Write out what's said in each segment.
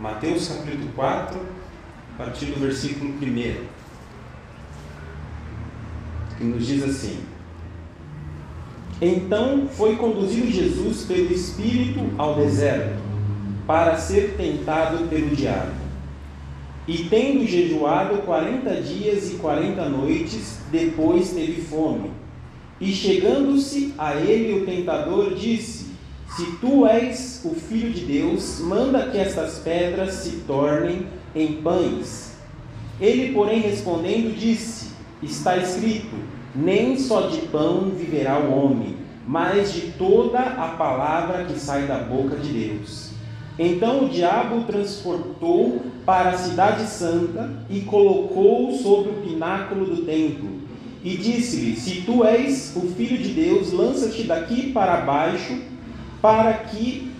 Mateus capítulo 4, a partir do versículo 1, que nos diz assim: Então foi conduzido Jesus pelo Espírito ao deserto, para ser tentado pelo diabo. E tendo jejuado quarenta dias e quarenta noites, depois teve fome. E chegando-se a ele o tentador disse: se tu és o Filho de Deus, manda que estas pedras se tornem em pães. Ele, porém, respondendo, disse: Está escrito: Nem só de pão viverá o homem, mas de toda a palavra que sai da boca de Deus. Então o diabo o transportou para a cidade santa e colocou-o sobre o pináculo do templo. E disse-lhe: Se tu és o filho de Deus, lança-te daqui para baixo para que,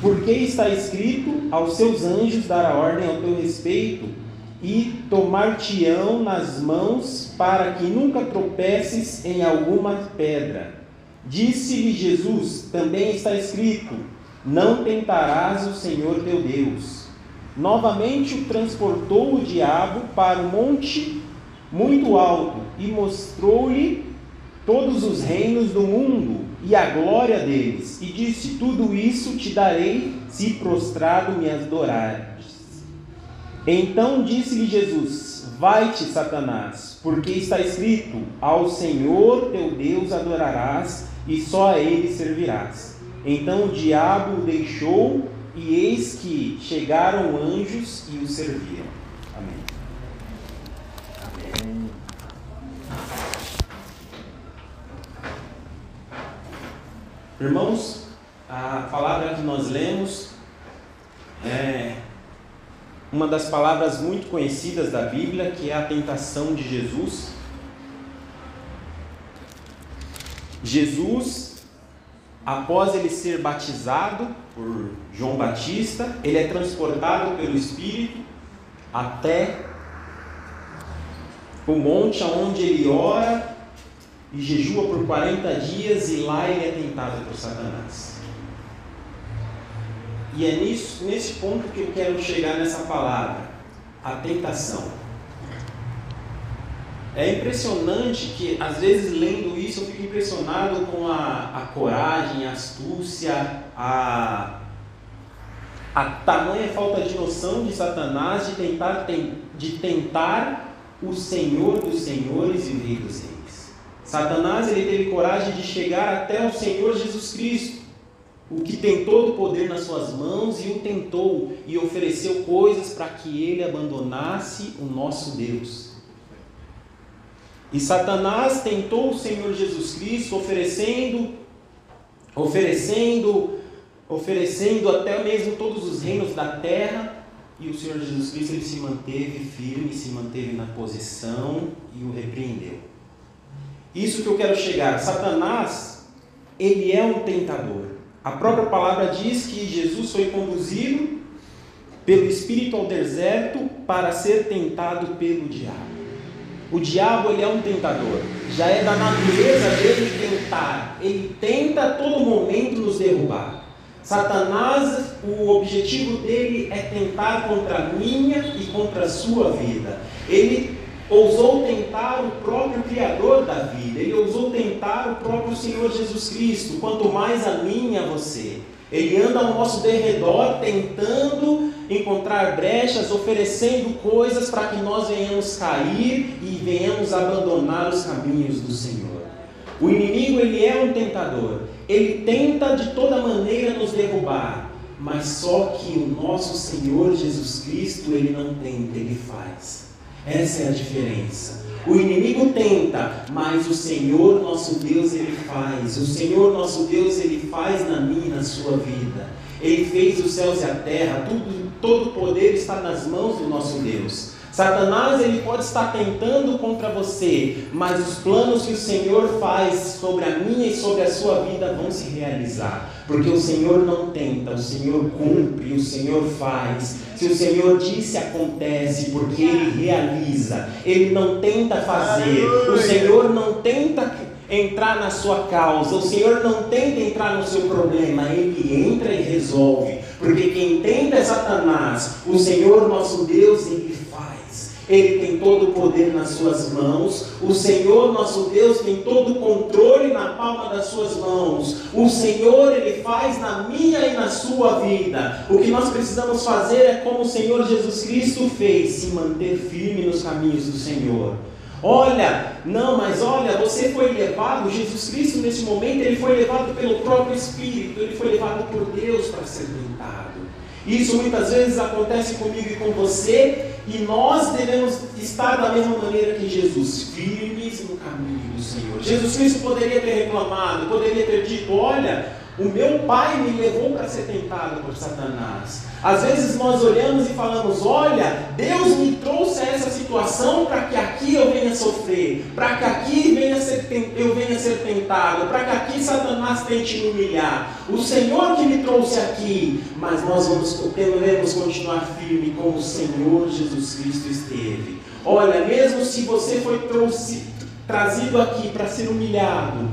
porque está escrito, aos seus anjos dará ordem ao teu respeito, e tomar-te-ão nas mãos, para que nunca tropeces em alguma pedra. Disse-lhe Jesus: também está escrito: Não tentarás o Senhor teu Deus. Novamente o transportou o diabo para um monte muito alto e mostrou-lhe todos os reinos do mundo e a glória deles, e disse: Tudo isso te darei se prostrado me adorares. Então disse-lhe Jesus: Vai-te, Satanás, porque está escrito: Ao Senhor teu Deus adorarás e só a ele servirás. Então o diabo o deixou, e eis que chegaram anjos e o serviram. Amém. Amém. Irmãos, a palavra que nós lemos é uma das palavras muito conhecidas da Bíblia, que é a tentação de Jesus. Jesus, após ele ser batizado por João Batista, ele é transportado pelo Espírito até o monte onde ele ora e jejua por 40 dias e lá ele é tentado por Satanás. E é nisso, nesse ponto que eu quero chegar nessa palavra, a tentação. É impressionante que, às vezes, lendo isso, eu fico impressionado com a, a coragem, a astúcia, a, a tamanha falta de noção de Satanás de tentar, de tentar o Senhor dos Senhores e o Rei dos Reis. Satanás ele teve coragem de chegar até o Senhor Jesus Cristo, o que tem todo o poder nas suas mãos e o tentou e ofereceu coisas para que ele abandonasse o nosso Deus. E Satanás tentou o Senhor Jesus Cristo oferecendo oferecendo oferecendo até mesmo todos os reinos da terra, e o Senhor Jesus Cristo ele se manteve firme, se manteve na posição e o repreendeu. Isso que eu quero chegar. Satanás, ele é um tentador. A própria palavra diz que Jesus foi conduzido pelo Espírito ao deserto para ser tentado pelo diabo. O diabo ele é um tentador. Já é da natureza dele tentar. Ele tenta a todo momento nos derrubar. Satanás, o objetivo dele é tentar contra a minha e contra a sua vida. Ele ousou tentar o próprio Criador da vida, ele ousou tentar o próprio Senhor Jesus Cristo, quanto mais a mim e a você. Ele anda ao nosso derredor tentando encontrar brechas, oferecendo coisas para que nós venhamos cair e venhamos abandonar os caminhos do Senhor. O inimigo ele é um tentador. Ele tenta de toda maneira nos derrubar, mas só que o nosso Senhor Jesus Cristo ele não tenta, ele faz. Essa é a diferença. O inimigo tenta, mas o Senhor nosso Deus ele faz. O Senhor nosso Deus ele faz na minha e na sua vida. Ele fez os céus e a terra, tudo, todo o poder está nas mãos do nosso Deus. Satanás ele pode estar tentando contra você, mas os planos que o Senhor faz sobre a minha e sobre a sua vida vão se realizar, porque o Senhor não tenta, o Senhor cumpre, o Senhor faz. Se o Senhor disse acontece, porque ele realiza. Ele não tenta fazer. O Senhor não tenta entrar na sua causa. O Senhor não tenta entrar no seu problema, ele entra e resolve. Porque quem tenta é Satanás, o Senhor nosso Deus, ele. Ele tem todo o poder nas suas mãos. O Senhor nosso Deus tem todo o controle na palma das suas mãos. O Senhor ele faz na minha e na sua vida. O que nós precisamos fazer é como o Senhor Jesus Cristo fez, se manter firme nos caminhos do Senhor. Olha, não, mas olha, você foi levado, Jesus Cristo nesse momento, ele foi levado pelo próprio Espírito, ele foi levado por Deus para ser tentado. Isso muitas vezes acontece comigo e com você, e nós devemos estar da mesma maneira que Jesus, firmes no caminho do Senhor. Jesus Cristo poderia ter reclamado, poderia ter dito: Olha, o meu pai me levou para ser tentado por Satanás. Às vezes nós olhamos e falamos: Olha, Deus me trouxe a essa situação para que aqui eu venha sofrer, para que aqui venha ser, eu venha ser tentado, para que aqui Satanás tente me humilhar. O Senhor que me trouxe aqui, mas nós vamos, devemos continuar firme como o Senhor Jesus Cristo esteve. Olha, mesmo se você foi trouxe, trazido aqui para ser humilhado,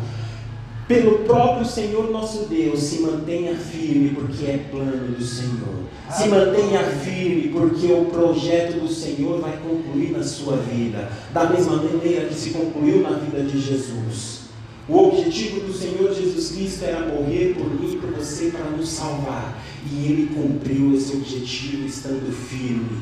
pelo próprio Senhor nosso Deus, se mantenha firme, porque é plano do Senhor. Se mantenha firme, porque o projeto do Senhor vai concluir na sua vida, da mesma maneira que se concluiu na vida de Jesus. O objetivo do Senhor Jesus Cristo era morrer por mim e por você para nos salvar. E ele cumpriu esse objetivo estando firme.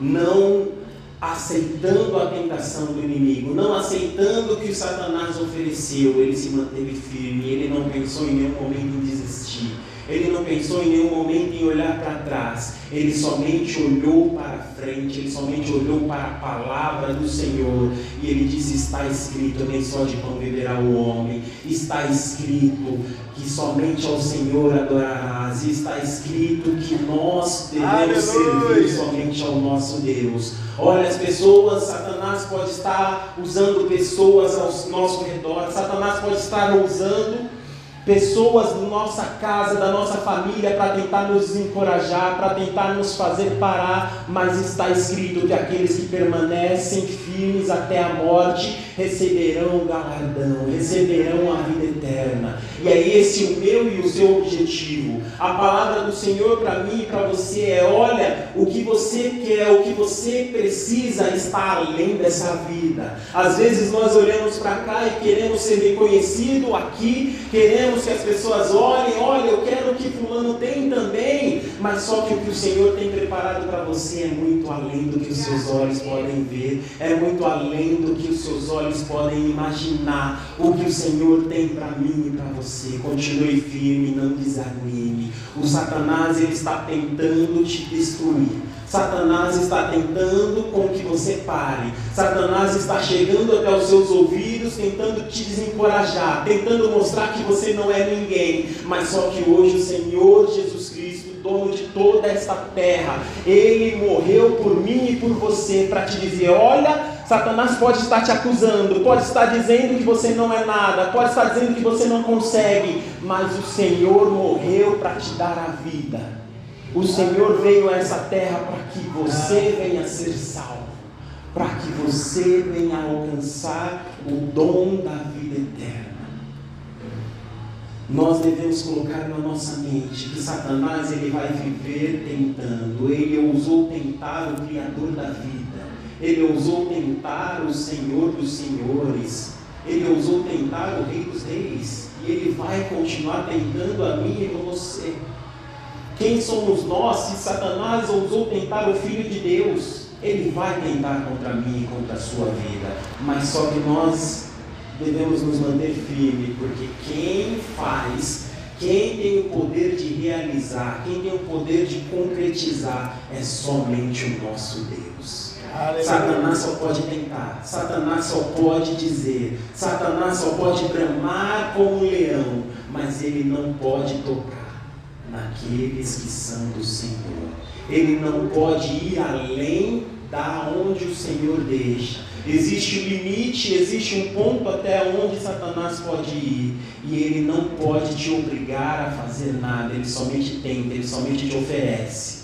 Não aceitando a tentação do inimigo, não aceitando o que Satanás ofereceu, ele se manteve firme, ele não pensou em nenhum momento em desistir. Ele não pensou em nenhum momento em olhar para trás. Ele somente olhou para frente, ele somente olhou para a palavra do Senhor. E ele disse: Está escrito, nem só de pão viverá o homem. Está escrito que somente ao Senhor adorarás. Está escrito que nós devemos Aleluia. servir somente ao nosso Deus. Olha, as pessoas, Satanás pode estar usando pessoas ao nosso redor, Satanás pode estar usando pessoas da nossa casa, da nossa família, para tentar nos desencorajar, para tentar nos fazer parar, mas está escrito que aqueles que permanecem firmes até a morte receberão o galardão, receberão a vida eterna. E é esse o meu e o seu objetivo. A palavra do Senhor para mim e para você é: olha, o que você quer, o que você precisa está além dessa vida. Às vezes nós olhamos para cá e queremos ser reconhecido aqui, queremos que as pessoas olhem, olha, eu quero que fulano tem também, mas só que o que o Senhor tem preparado para você é muito além do que os seus olhos podem ver, é muito além do que os seus olhos podem imaginar o que o Senhor tem para mim e para você. Continue firme, não desanime. O Satanás ele está tentando te destruir. Satanás está tentando com que você pare. Satanás está chegando até os seus ouvidos, tentando te desencorajar, tentando mostrar que você não é ninguém. Mas só que hoje o Senhor Jesus Cristo, dono de toda esta terra, ele morreu por mim e por você para te dizer: olha, Satanás pode estar te acusando, pode estar dizendo que você não é nada, pode estar dizendo que você não consegue, mas o Senhor morreu para te dar a vida. O Senhor veio a essa terra para que você venha ser salvo, para que você venha alcançar o dom da vida eterna. Nós devemos colocar na nossa mente que Satanás ele vai viver tentando. Ele ousou tentar o Criador da vida ele ousou tentar o Senhor dos Senhores, ele ousou tentar o Rei dos Reis, e ele vai continuar tentando a mim e a você. Quem somos nós se Satanás ousou tentar o Filho de Deus? Ele vai tentar contra mim e contra a sua vida, mas só que nós devemos nos manter firmes, porque quem faz quem tem o poder de realizar, quem tem o poder de concretizar é somente o nosso Deus. Satanás só pode tentar, Satanás só pode dizer, Satanás só pode bramar como um leão, mas ele não pode tocar naqueles que são do Senhor. Ele não pode ir além da onde o Senhor deixa. Existe um limite, existe um ponto até onde Satanás pode ir. E ele não pode te obrigar a fazer nada, ele somente tenta, ele somente te oferece.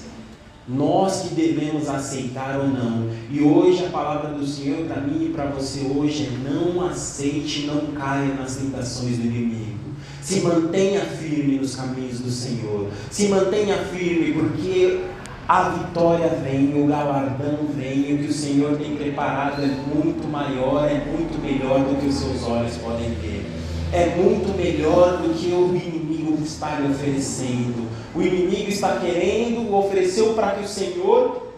Nós que devemos aceitar ou não. E hoje a palavra do Senhor para mim e para você hoje é não aceite, não caia nas tentações do inimigo. Se mantenha firme nos caminhos do Senhor. Se mantenha firme, porque a vitória vem, o galardão vem, o que o Senhor tem preparado é muito maior, é muito melhor do que os seus olhos podem ver. É muito melhor do que o inimigo está lhe oferecendo. O inimigo está querendo, ofereceu para que o Senhor,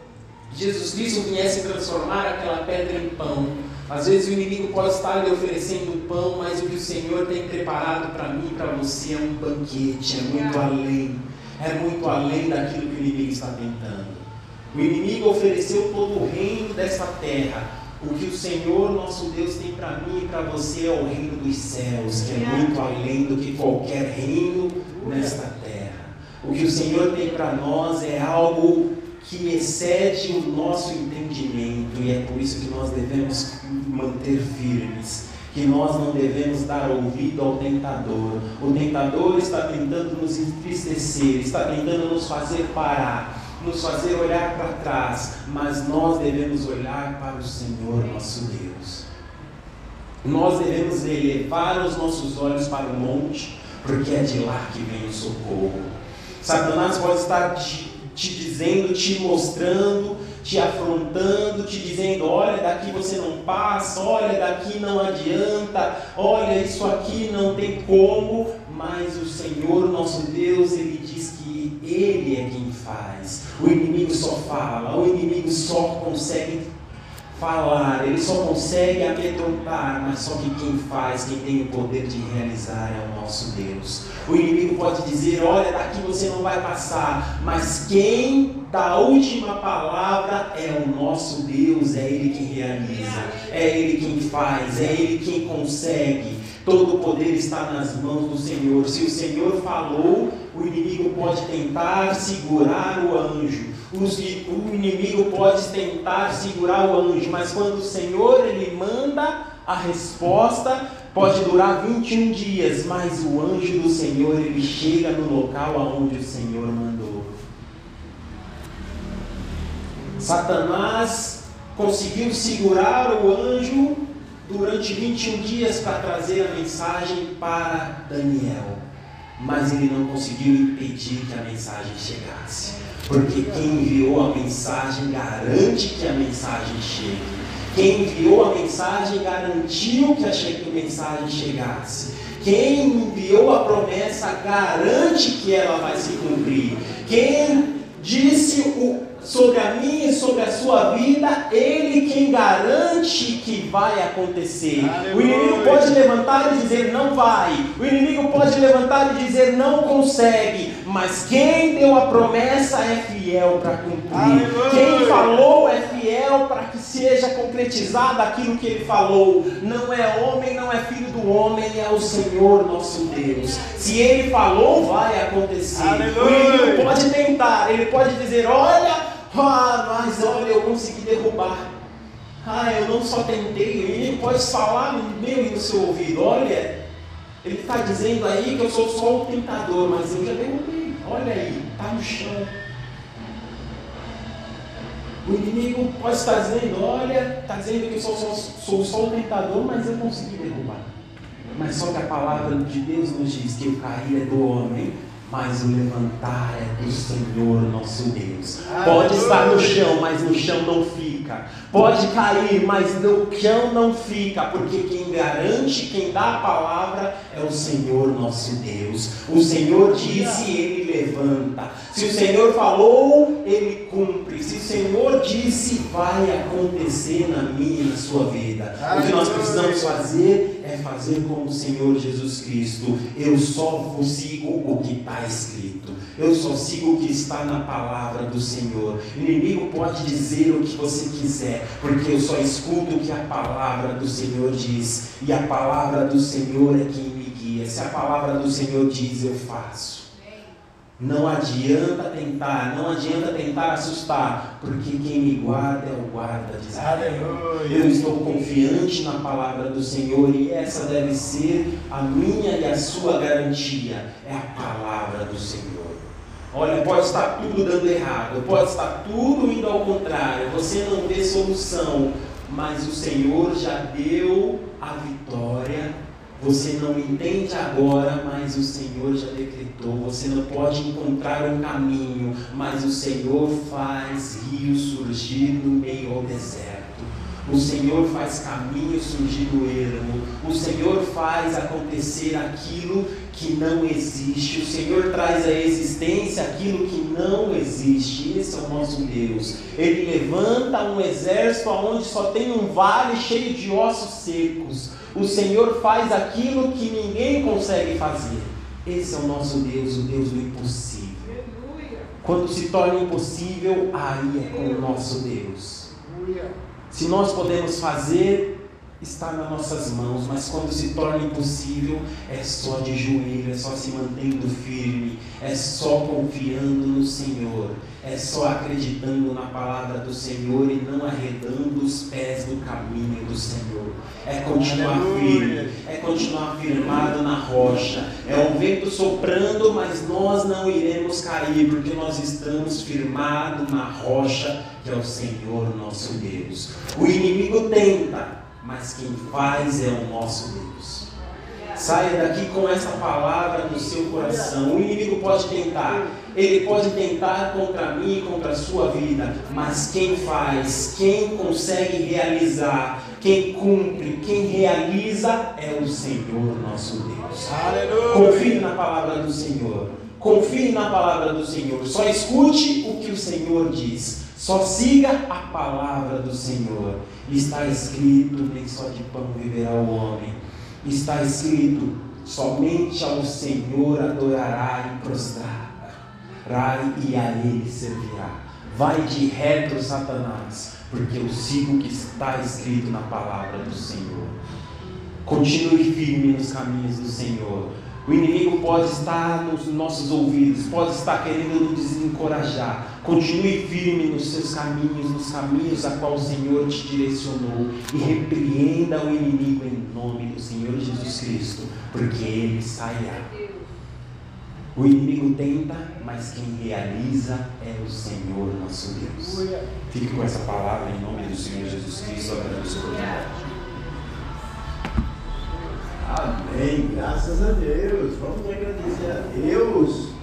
Jesus Cristo, viesse transformar aquela pedra em pão. Às vezes o inimigo pode estar lhe oferecendo pão, mas o que o Senhor tem preparado para mim e para você é um banquete, é muito além é muito além daquilo que o inimigo está tentando. O inimigo ofereceu todo o reino desta terra. O que o Senhor nosso Deus tem para mim e para você é o reino dos céus, que é muito além do que qualquer reino nesta terra. O que o Senhor tem para nós é algo que excede o nosso entendimento e é por isso que nós devemos manter firmes que nós não devemos dar ouvido ao tentador. O tentador está tentando nos entristecer, está tentando nos fazer parar, nos fazer olhar para trás, mas nós devemos olhar para o Senhor nosso Deus. Nós devemos elevar os nossos olhos para o monte, porque é de lá que vem o socorro. Satanás pode estar te, te dizendo, te mostrando te afrontando, te dizendo: olha, daqui você não passa, olha, daqui não adianta, olha, isso aqui não tem como, mas o Senhor nosso Deus, Ele diz que Ele é quem faz. O inimigo só fala, o inimigo só consegue falar, ele só consegue amedrontar, mas só que quem faz, quem tem o poder de realizar é o nosso Deus. O inimigo pode dizer: olha, daqui você não vai passar, mas quem dá a última palavra é o nosso Deus, é Ele quem realiza, é Ele quem faz, é Ele quem consegue. Todo o poder está nas mãos do Senhor. Se o Senhor falou, o inimigo pode tentar segurar o anjo o inimigo pode tentar segurar o anjo, mas quando o Senhor ele manda a resposta, pode durar 21 dias, mas o anjo do Senhor ele chega no local aonde o Senhor mandou. Satanás conseguiu segurar o anjo durante 21 dias para trazer a mensagem para Daniel, mas ele não conseguiu impedir que a mensagem chegasse. Porque quem enviou a mensagem garante que a mensagem chegue. Quem enviou a mensagem garantiu que a mensagem chegasse. Quem enviou a promessa garante que ela vai se cumprir. Quem disse o sobre a minha e sobre a sua vida, Ele quem garante que vai acontecer. Aleluia. O inimigo pode levantar e dizer não vai, o inimigo pode levantar e dizer não consegue, mas quem deu a promessa é fiel para cumprir. Aleluia. Quem falou é fiel para que seja concretizado aquilo que ele falou. Não é homem, não é filho do homem, é o Senhor nosso Deus. Se ele falou, vai acontecer. Aleluia. O inimigo pode tentar, ele pode dizer: olha ah, mas olha, eu consegui derrubar. Ah, eu não só tentei, ele pode falar no meu e no seu ouvido. Olha, ele está dizendo aí que eu sou só o tentador, mas eu já derrubei. Olha aí, está no chão. O inimigo pode estar dizendo, olha, está dizendo que eu sou, sou, sou só o tentador, mas eu consegui derrubar. Mas só que a palavra de Deus nos diz que o cair é do homem, mas o levantar é do Senhor nosso Deus. Pode estar no chão, mas no chão não fica. Pode cair, mas no chão não fica, porque quem garante, quem dá a palavra é o Senhor nosso Deus. O Senhor disse, ele levanta. Se o Senhor falou, ele cumpre. Se o Senhor disse, vai acontecer na minha e na sua vida. O que nós precisamos fazer é fazer como o Senhor Jesus Cristo. Eu só sigo o escrito. Eu só sigo o que está na palavra do Senhor. O inimigo pode dizer o que você quiser, porque eu só escuto o que a palavra do Senhor diz. E a palavra do Senhor é quem me guia. Se a palavra do Senhor diz, eu faço. Não adianta tentar, não adianta tentar assustar, porque quem me guarda é o guarda de Israel. Eu estou confiante na palavra do Senhor e essa deve ser a minha e a sua garantia. É a palavra do Senhor. Olha, pode estar tudo dando errado, pode estar tudo indo ao contrário, você não vê solução, mas o Senhor já deu a vitória Você não entende agora, mas o Senhor já decretou. Você não pode encontrar um caminho, mas o Senhor faz rios surgir no meio ao deserto. O Senhor faz caminho surgir no ermo. O Senhor faz acontecer aquilo que não existe. O Senhor traz à existência aquilo que não existe. Esse é o nosso Deus. Ele levanta um exército onde só tem um vale cheio de ossos secos. O Senhor faz aquilo que ninguém consegue fazer. Esse é o nosso Deus, o Deus do impossível. Quando se torna impossível, aí é com o nosso Deus. Se nós podemos fazer, está nas nossas mãos, mas quando se torna impossível, é só de joelho, é só se mantendo firme, é só confiando no Senhor, é só acreditando na palavra do Senhor e não arredando os pés do caminho do Senhor. É continuar firme, é continuar firmado na rocha. É o vento soprando, mas nós não iremos cair, porque nós estamos firmados na rocha que é o Senhor nosso Deus. O inimigo tenta, mas quem faz é o nosso Deus. Saia daqui com essa palavra no seu coração. O inimigo pode tentar, ele pode tentar contra mim e contra a sua vida, mas quem faz, quem consegue realizar, quem cumpre, quem realiza é o Senhor nosso Deus. Aleluia. Confie na palavra do Senhor. Confie na palavra do Senhor. Só escute o que o Senhor diz. Só siga a palavra do Senhor. Está escrito: nem só de pão viverá o homem. Está escrito: somente ao Senhor adorará e prostrará, e a Ele servirá. Vai de reto, Satanás, porque eu sigo o que está escrito na palavra do Senhor. Continue firme nos caminhos do Senhor. O inimigo pode estar nos nossos ouvidos, pode estar querendo nos desencorajar. Continue firme nos seus caminhos, nos caminhos a qual o Senhor te direcionou. E repreenda o inimigo em nome do Senhor Jesus Cristo, porque ele sairá. O inimigo tenta, mas quem realiza é o Senhor nosso Deus. Fique com essa palavra em nome do Senhor Jesus Cristo. Agradeço por Amém. Graças a Deus. Vamos agradecer a Deus.